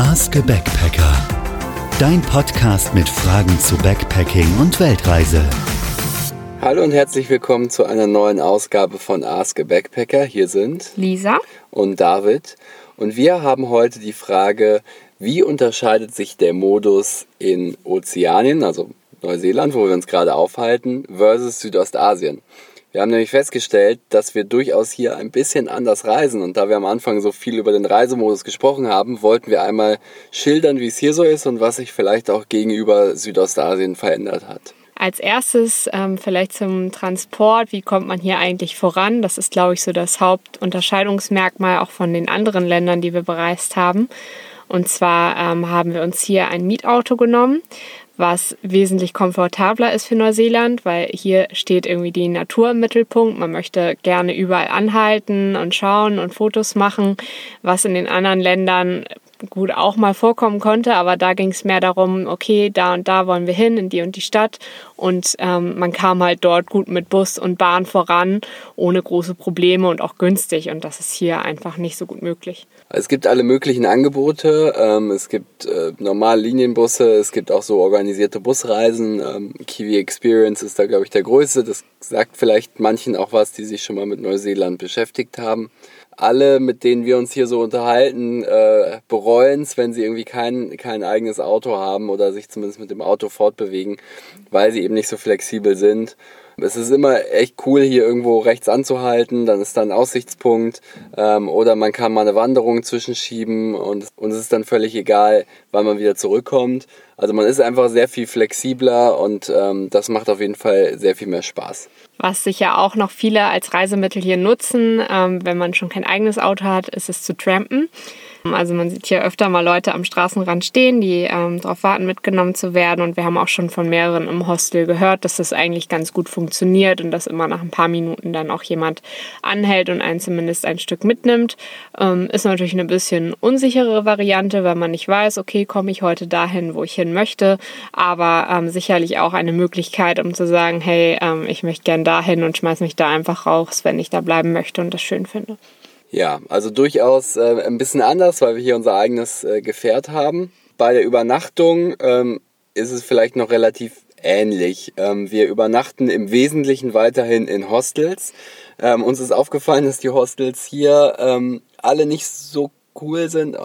Ask a Backpacker. Dein Podcast mit Fragen zu Backpacking und Weltreise. Hallo und herzlich willkommen zu einer neuen Ausgabe von Ask a Backpacker. Hier sind Lisa und David. Und wir haben heute die Frage, wie unterscheidet sich der Modus in Ozeanien, also Neuseeland, wo wir uns gerade aufhalten, versus Südostasien? Wir haben nämlich festgestellt, dass wir durchaus hier ein bisschen anders reisen. Und da wir am Anfang so viel über den Reisemodus gesprochen haben, wollten wir einmal schildern, wie es hier so ist und was sich vielleicht auch gegenüber Südostasien verändert hat. Als erstes ähm, vielleicht zum Transport. Wie kommt man hier eigentlich voran? Das ist, glaube ich, so das Hauptunterscheidungsmerkmal auch von den anderen Ländern, die wir bereist haben. Und zwar ähm, haben wir uns hier ein Mietauto genommen, was wesentlich komfortabler ist für Neuseeland, weil hier steht irgendwie die Natur im Mittelpunkt. Man möchte gerne überall anhalten und schauen und Fotos machen, was in den anderen Ländern gut auch mal vorkommen konnte, aber da ging es mehr darum, okay, da und da wollen wir hin, in die und die Stadt. Und ähm, man kam halt dort gut mit Bus und Bahn voran, ohne große Probleme und auch günstig. Und das ist hier einfach nicht so gut möglich. Es gibt alle möglichen Angebote. Ähm, es gibt äh, normale Linienbusse, es gibt auch so organisierte Busreisen. Ähm, Kiwi Experience ist da, glaube ich, der größte. Das sagt vielleicht manchen auch was, die sich schon mal mit Neuseeland beschäftigt haben alle, mit denen wir uns hier so unterhalten, äh, bereuen es, wenn sie irgendwie kein, kein eigenes Auto haben oder sich zumindest mit dem Auto fortbewegen, weil sie eben nicht so flexibel sind. Es ist immer echt cool, hier irgendwo rechts anzuhalten, dann ist da ein Aussichtspunkt ähm, oder man kann mal eine Wanderung zwischenschieben und uns ist dann völlig egal, wann man wieder zurückkommt. Also man ist einfach sehr viel flexibler und ähm, das macht auf jeden Fall sehr viel mehr Spaß. Was sicher auch noch viele als Reisemittel hier nutzen, ähm, wenn man schon kein eigenes Auto hat, ist es zu trampen. Also man sieht hier öfter mal Leute am Straßenrand stehen, die ähm, darauf warten, mitgenommen zu werden. Und wir haben auch schon von mehreren im Hostel gehört, dass das eigentlich ganz gut funktioniert und dass immer nach ein paar Minuten dann auch jemand anhält und einen zumindest ein Stück mitnimmt. Ähm, ist natürlich eine bisschen unsichere Variante, weil man nicht weiß, okay, komme ich heute dahin, wo ich hin möchte. Aber ähm, sicherlich auch eine Möglichkeit, um zu sagen, hey, ähm, ich möchte gern dahin und schmeiß mich da einfach raus, wenn ich da bleiben möchte und das schön finde. Ja, also durchaus äh, ein bisschen anders, weil wir hier unser eigenes äh, Gefährt haben. Bei der Übernachtung ähm, ist es vielleicht noch relativ ähnlich. Ähm, wir übernachten im Wesentlichen weiterhin in Hostels. Ähm, uns ist aufgefallen, dass die Hostels hier ähm, alle nicht so cool sind,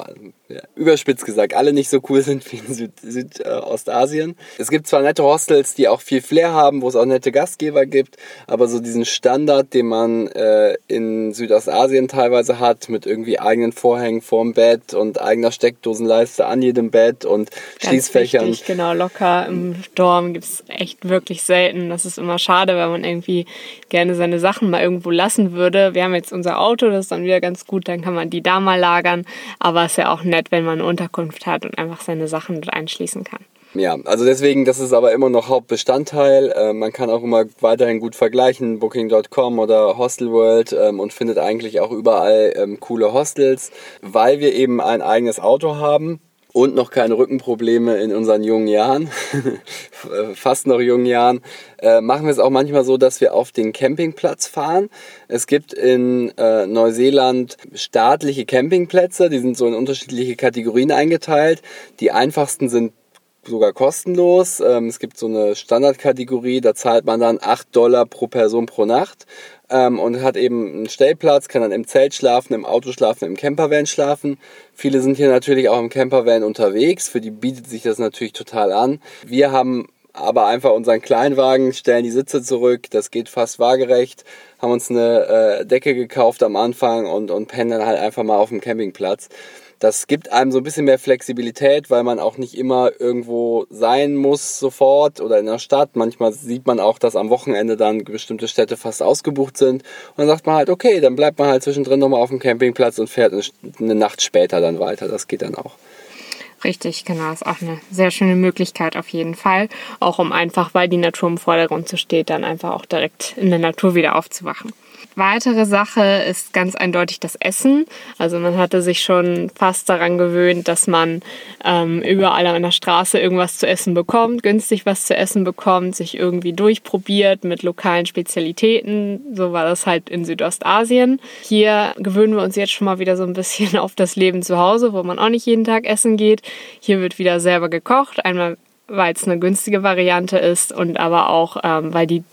ja, überspitzt gesagt, alle nicht so cool sind wie in Süd Südostasien. Äh, es gibt zwar nette Hostels, die auch viel Flair haben, wo es auch nette Gastgeber gibt, aber so diesen Standard, den man äh, in Südostasien teilweise hat, mit irgendwie eigenen Vorhängen vorm Bett und eigener Steckdosenleiste an jedem Bett und Ganz Schließfächern. Wichtig, genau, locker im Dorm gibt es echt wirklich selten. Das ist immer schade, weil man irgendwie gerne seine Sachen mal irgendwo lassen würde. Wir haben jetzt unser Auto, das ist dann wieder ganz gut, dann kann man die da mal lagern, aber es ist ja auch nett, wenn man eine Unterkunft hat und einfach seine Sachen dort einschließen kann. Ja, also deswegen, das ist aber immer noch Hauptbestandteil. Äh, man kann auch immer weiterhin gut vergleichen, Booking.com oder Hostelworld ähm, und findet eigentlich auch überall ähm, coole Hostels, weil wir eben ein eigenes Auto haben und noch keine Rückenprobleme in unseren jungen Jahren, fast noch jungen Jahren, äh, machen wir es auch manchmal so, dass wir auf den Campingplatz fahren. Es gibt in äh, Neuseeland staatliche Campingplätze, die sind so in unterschiedliche Kategorien eingeteilt. Die einfachsten sind sogar kostenlos. Ähm, es gibt so eine Standardkategorie, da zahlt man dann 8 Dollar pro Person pro Nacht ähm, und hat eben einen Stellplatz, kann dann im Zelt schlafen, im Auto schlafen, im Campervan schlafen. Viele sind hier natürlich auch im Campervan unterwegs, für die bietet sich das natürlich total an. Wir haben aber einfach unseren Kleinwagen, stellen die Sitze zurück, das geht fast waagerecht, haben uns eine äh, Decke gekauft am Anfang und, und pennen dann halt einfach mal auf dem Campingplatz. Das gibt einem so ein bisschen mehr Flexibilität, weil man auch nicht immer irgendwo sein muss sofort oder in der Stadt. Manchmal sieht man auch, dass am Wochenende dann bestimmte Städte fast ausgebucht sind. Und dann sagt man halt, okay, dann bleibt man halt zwischendrin nochmal auf dem Campingplatz und fährt eine Nacht später dann weiter. Das geht dann auch. Richtig, genau. Ist auch eine sehr schöne Möglichkeit auf jeden Fall. Auch um einfach, weil die Natur im Vordergrund so steht, dann einfach auch direkt in der Natur wieder aufzuwachen. Weitere Sache ist ganz eindeutig das Essen. Also man hatte sich schon fast daran gewöhnt, dass man ähm, überall an der Straße irgendwas zu essen bekommt, günstig was zu essen bekommt, sich irgendwie durchprobiert mit lokalen Spezialitäten. So war das halt in Südostasien. Hier gewöhnen wir uns jetzt schon mal wieder so ein bisschen auf das Leben zu Hause, wo man auch nicht jeden Tag essen geht. Hier wird wieder selber gekocht. Einmal weil es eine günstige Variante ist und aber auch, ähm, weil die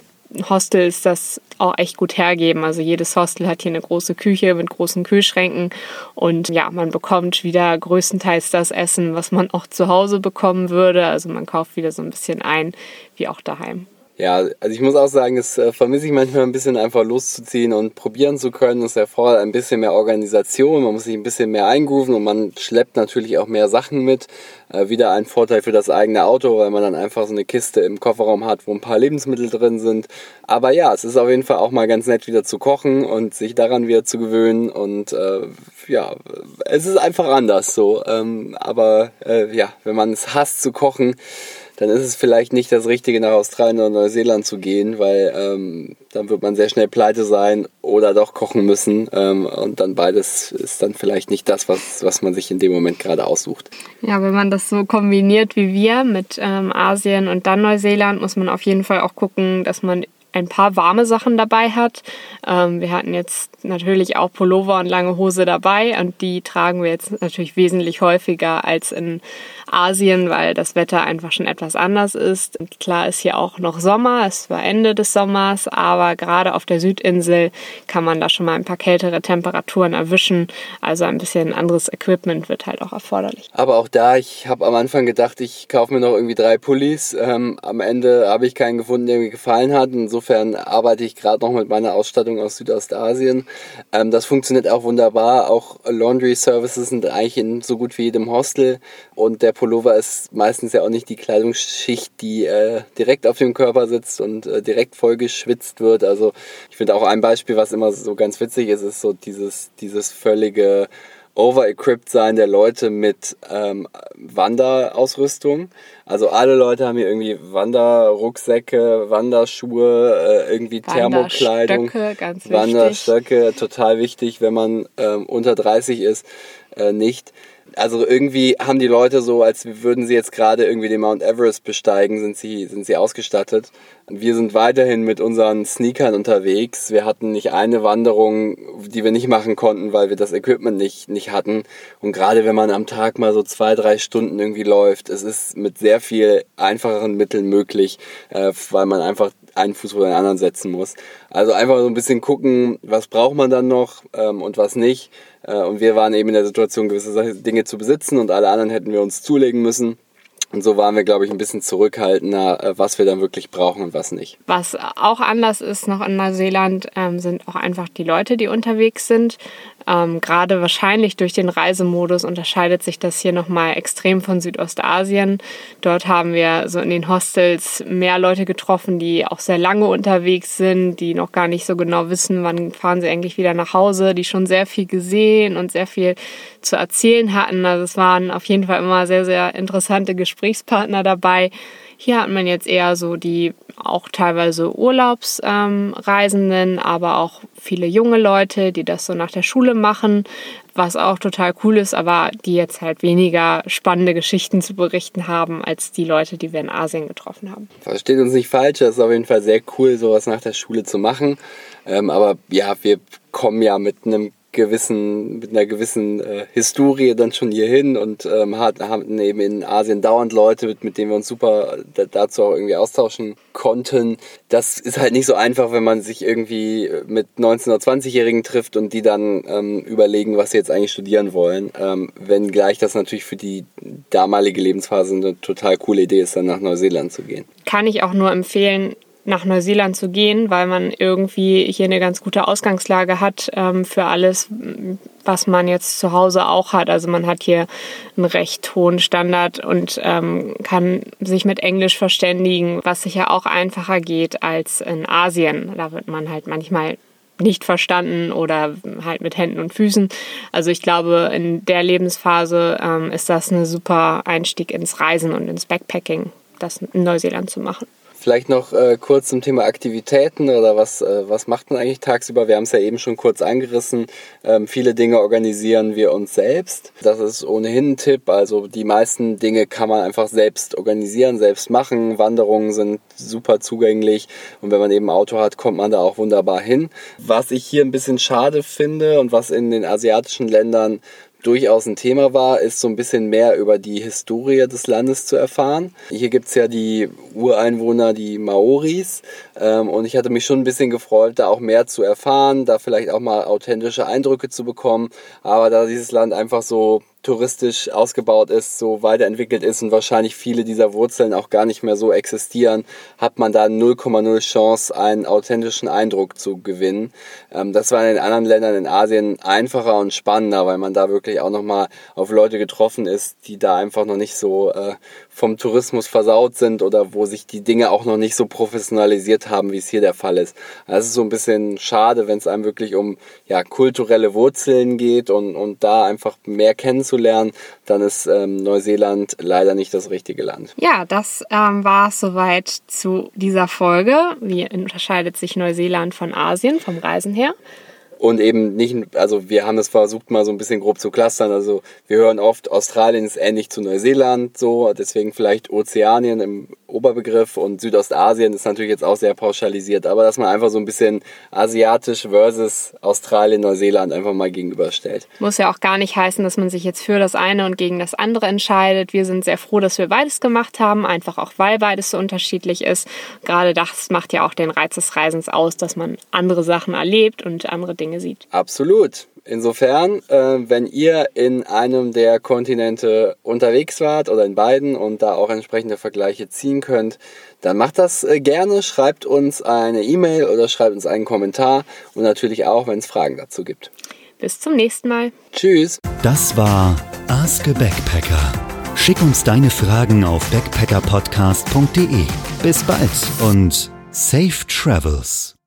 Hostels das auch echt gut hergeben. Also jedes Hostel hat hier eine große Küche mit großen Kühlschränken und ja, man bekommt wieder größtenteils das Essen, was man auch zu Hause bekommen würde. Also man kauft wieder so ein bisschen ein, wie auch daheim. Ja, also ich muss auch sagen, es äh, vermisse ich manchmal ein bisschen einfach loszuziehen und probieren zu können. Es erfordert ein bisschen mehr Organisation, man muss sich ein bisschen mehr eingrooven und man schleppt natürlich auch mehr Sachen mit. Äh, wieder ein Vorteil für das eigene Auto, weil man dann einfach so eine Kiste im Kofferraum hat, wo ein paar Lebensmittel drin sind. Aber ja, es ist auf jeden Fall auch mal ganz nett wieder zu kochen und sich daran wieder zu gewöhnen und äh, ja, es ist einfach anders so. Ähm, aber äh, ja, wenn man es hasst zu kochen, dann ist es vielleicht nicht das Richtige, nach Australien oder Neuseeland zu gehen, weil ähm, dann wird man sehr schnell pleite sein oder doch kochen müssen. Ähm, und dann beides ist dann vielleicht nicht das, was, was man sich in dem Moment gerade aussucht. Ja, wenn man das so kombiniert wie wir mit ähm, Asien und dann Neuseeland, muss man auf jeden Fall auch gucken, dass man ein paar warme Sachen dabei hat. Ähm, wir hatten jetzt natürlich auch Pullover und lange Hose dabei und die tragen wir jetzt natürlich wesentlich häufiger als in Asien, weil das Wetter einfach schon etwas anders ist. Und klar ist hier auch noch Sommer, es war Ende des Sommers, aber gerade auf der Südinsel kann man da schon mal ein paar kältere Temperaturen erwischen. Also ein bisschen anderes Equipment wird halt auch erforderlich. Aber auch da, ich habe am Anfang gedacht, ich kaufe mir noch irgendwie drei Pullis. Ähm, am Ende habe ich keinen gefunden, der mir gefallen hat. Insofern arbeite ich gerade noch mit meiner Ausstattung aus Südostasien. Ähm, das funktioniert auch wunderbar. Auch Laundry Services sind eigentlich in so gut wie jedem Hostel und der Pullover ist meistens ja auch nicht die Kleidungsschicht, die äh, direkt auf dem Körper sitzt und äh, direkt voll geschwitzt wird. Also ich finde auch ein Beispiel, was immer so ganz witzig ist, ist so dieses, dieses völlige Over-equipped sein der Leute mit ähm, Wanderausrüstung. Also alle Leute haben hier irgendwie Wanderrucksäcke, Wanderschuhe, äh, irgendwie Thermokleidung, ganz Wanderstöcke, total wichtig, wenn man ähm, unter 30 ist, äh, nicht also irgendwie haben die Leute so, als würden sie jetzt gerade irgendwie den Mount Everest besteigen, sind sie, sind sie ausgestattet. Wir sind weiterhin mit unseren Sneakern unterwegs. Wir hatten nicht eine Wanderung, die wir nicht machen konnten, weil wir das Equipment nicht, nicht hatten. Und gerade wenn man am Tag mal so zwei, drei Stunden irgendwie läuft, es ist mit sehr viel einfacheren Mitteln möglich, äh, weil man einfach einen Fuß vor den anderen setzen muss. Also einfach so ein bisschen gucken, was braucht man dann noch ähm, und was nicht. Äh, und wir waren eben in der Situation, gewisse Dinge zu besitzen und alle anderen hätten wir uns zulegen müssen. Und so waren wir, glaube ich, ein bisschen zurückhaltender, äh, was wir dann wirklich brauchen und was nicht. Was auch anders ist noch in Neuseeland, ähm, sind auch einfach die Leute, die unterwegs sind. Ähm, Gerade wahrscheinlich durch den Reisemodus unterscheidet sich das hier nochmal extrem von Südostasien. Dort haben wir so in den Hostels mehr Leute getroffen, die auch sehr lange unterwegs sind, die noch gar nicht so genau wissen, wann fahren sie eigentlich wieder nach Hause, die schon sehr viel gesehen und sehr viel zu erzählen hatten. Also es waren auf jeden Fall immer sehr, sehr interessante Gesprächspartner dabei. Hier hat man jetzt eher so die auch teilweise Urlaubsreisenden, ähm, aber auch viele junge Leute, die das so nach der Schule machen, was auch total cool ist, aber die jetzt halt weniger spannende Geschichten zu berichten haben als die Leute, die wir in Asien getroffen haben. Versteht uns nicht falsch, das ist auf jeden Fall sehr cool, sowas nach der Schule zu machen. Ähm, aber ja, wir kommen ja mit einem gewissen, mit einer gewissen äh, Historie dann schon hier hin und ähm, haben eben in Asien dauernd Leute, mit, mit denen wir uns super dazu auch irgendwie austauschen konnten. Das ist halt nicht so einfach, wenn man sich irgendwie mit 19- oder 20-Jährigen trifft und die dann ähm, überlegen, was sie jetzt eigentlich studieren wollen. Ähm, wenngleich das natürlich für die damalige Lebensphase eine total coole Idee ist, dann nach Neuseeland zu gehen. Kann ich auch nur empfehlen, nach Neuseeland zu gehen, weil man irgendwie hier eine ganz gute Ausgangslage hat ähm, für alles, was man jetzt zu Hause auch hat. Also man hat hier einen recht hohen Standard und ähm, kann sich mit Englisch verständigen, was sicher auch einfacher geht als in Asien. Da wird man halt manchmal nicht verstanden oder halt mit Händen und Füßen. Also ich glaube, in der Lebensphase ähm, ist das ein super Einstieg ins Reisen und ins Backpacking, das in Neuseeland zu machen. Vielleicht noch äh, kurz zum Thema Aktivitäten oder was, äh, was macht man eigentlich tagsüber? Wir haben es ja eben schon kurz angerissen. Ähm, viele Dinge organisieren wir uns selbst. Das ist ohnehin ein Tipp. Also die meisten Dinge kann man einfach selbst organisieren, selbst machen. Wanderungen sind super zugänglich und wenn man eben ein Auto hat, kommt man da auch wunderbar hin. Was ich hier ein bisschen schade finde und was in den asiatischen Ländern durchaus ein Thema war, ist so ein bisschen mehr über die Historie des Landes zu erfahren. Hier gibt es ja die Ureinwohner, die Maoris. Ähm, und ich hatte mich schon ein bisschen gefreut, da auch mehr zu erfahren, da vielleicht auch mal authentische Eindrücke zu bekommen. Aber da dieses Land einfach so touristisch ausgebaut ist, so weiterentwickelt ist und wahrscheinlich viele dieser Wurzeln auch gar nicht mehr so existieren, hat man da 0,0 Chance, einen authentischen Eindruck zu gewinnen. Ähm, das war in den anderen Ländern in Asien einfacher und spannender, weil man da wirklich auch nochmal auf Leute getroffen ist, die da einfach noch nicht so äh, vom Tourismus versaut sind oder wo sich die Dinge auch noch nicht so professionalisiert haben, wie es hier der Fall ist. Also es ist so ein bisschen schade, wenn es einem wirklich um ja, kulturelle Wurzeln geht und, und da einfach mehr kennenzulernen, dann ist ähm, Neuseeland leider nicht das richtige Land. Ja, das ähm, war es soweit zu dieser Folge. Wie unterscheidet sich Neuseeland von Asien vom Reisen her? und eben nicht, also wir haben es versucht mal so ein bisschen grob zu clustern. Also wir hören oft, Australien ist ähnlich zu Neuseeland, so deswegen vielleicht Ozeanien im Oberbegriff und Südostasien ist natürlich jetzt auch sehr pauschalisiert, aber dass man einfach so ein bisschen asiatisch versus Australien, Neuseeland einfach mal gegenüberstellt. Muss ja auch gar nicht heißen, dass man sich jetzt für das eine und gegen das andere entscheidet. Wir sind sehr froh, dass wir beides gemacht haben, einfach auch weil beides so unterschiedlich ist. Gerade das macht ja auch den Reiz des Reisens aus, dass man andere Sachen erlebt und andere Dinge sieht. Absolut. Insofern, äh, wenn ihr in einem der Kontinente unterwegs wart oder in beiden und da auch entsprechende Vergleiche ziehen könnt, dann macht das äh, gerne, schreibt uns eine E-Mail oder schreibt uns einen Kommentar und natürlich auch, wenn es Fragen dazu gibt. Bis zum nächsten Mal. Tschüss. Das war Ask a Backpacker. Schick uns deine Fragen auf backpackerpodcast.de. Bis bald und safe travels.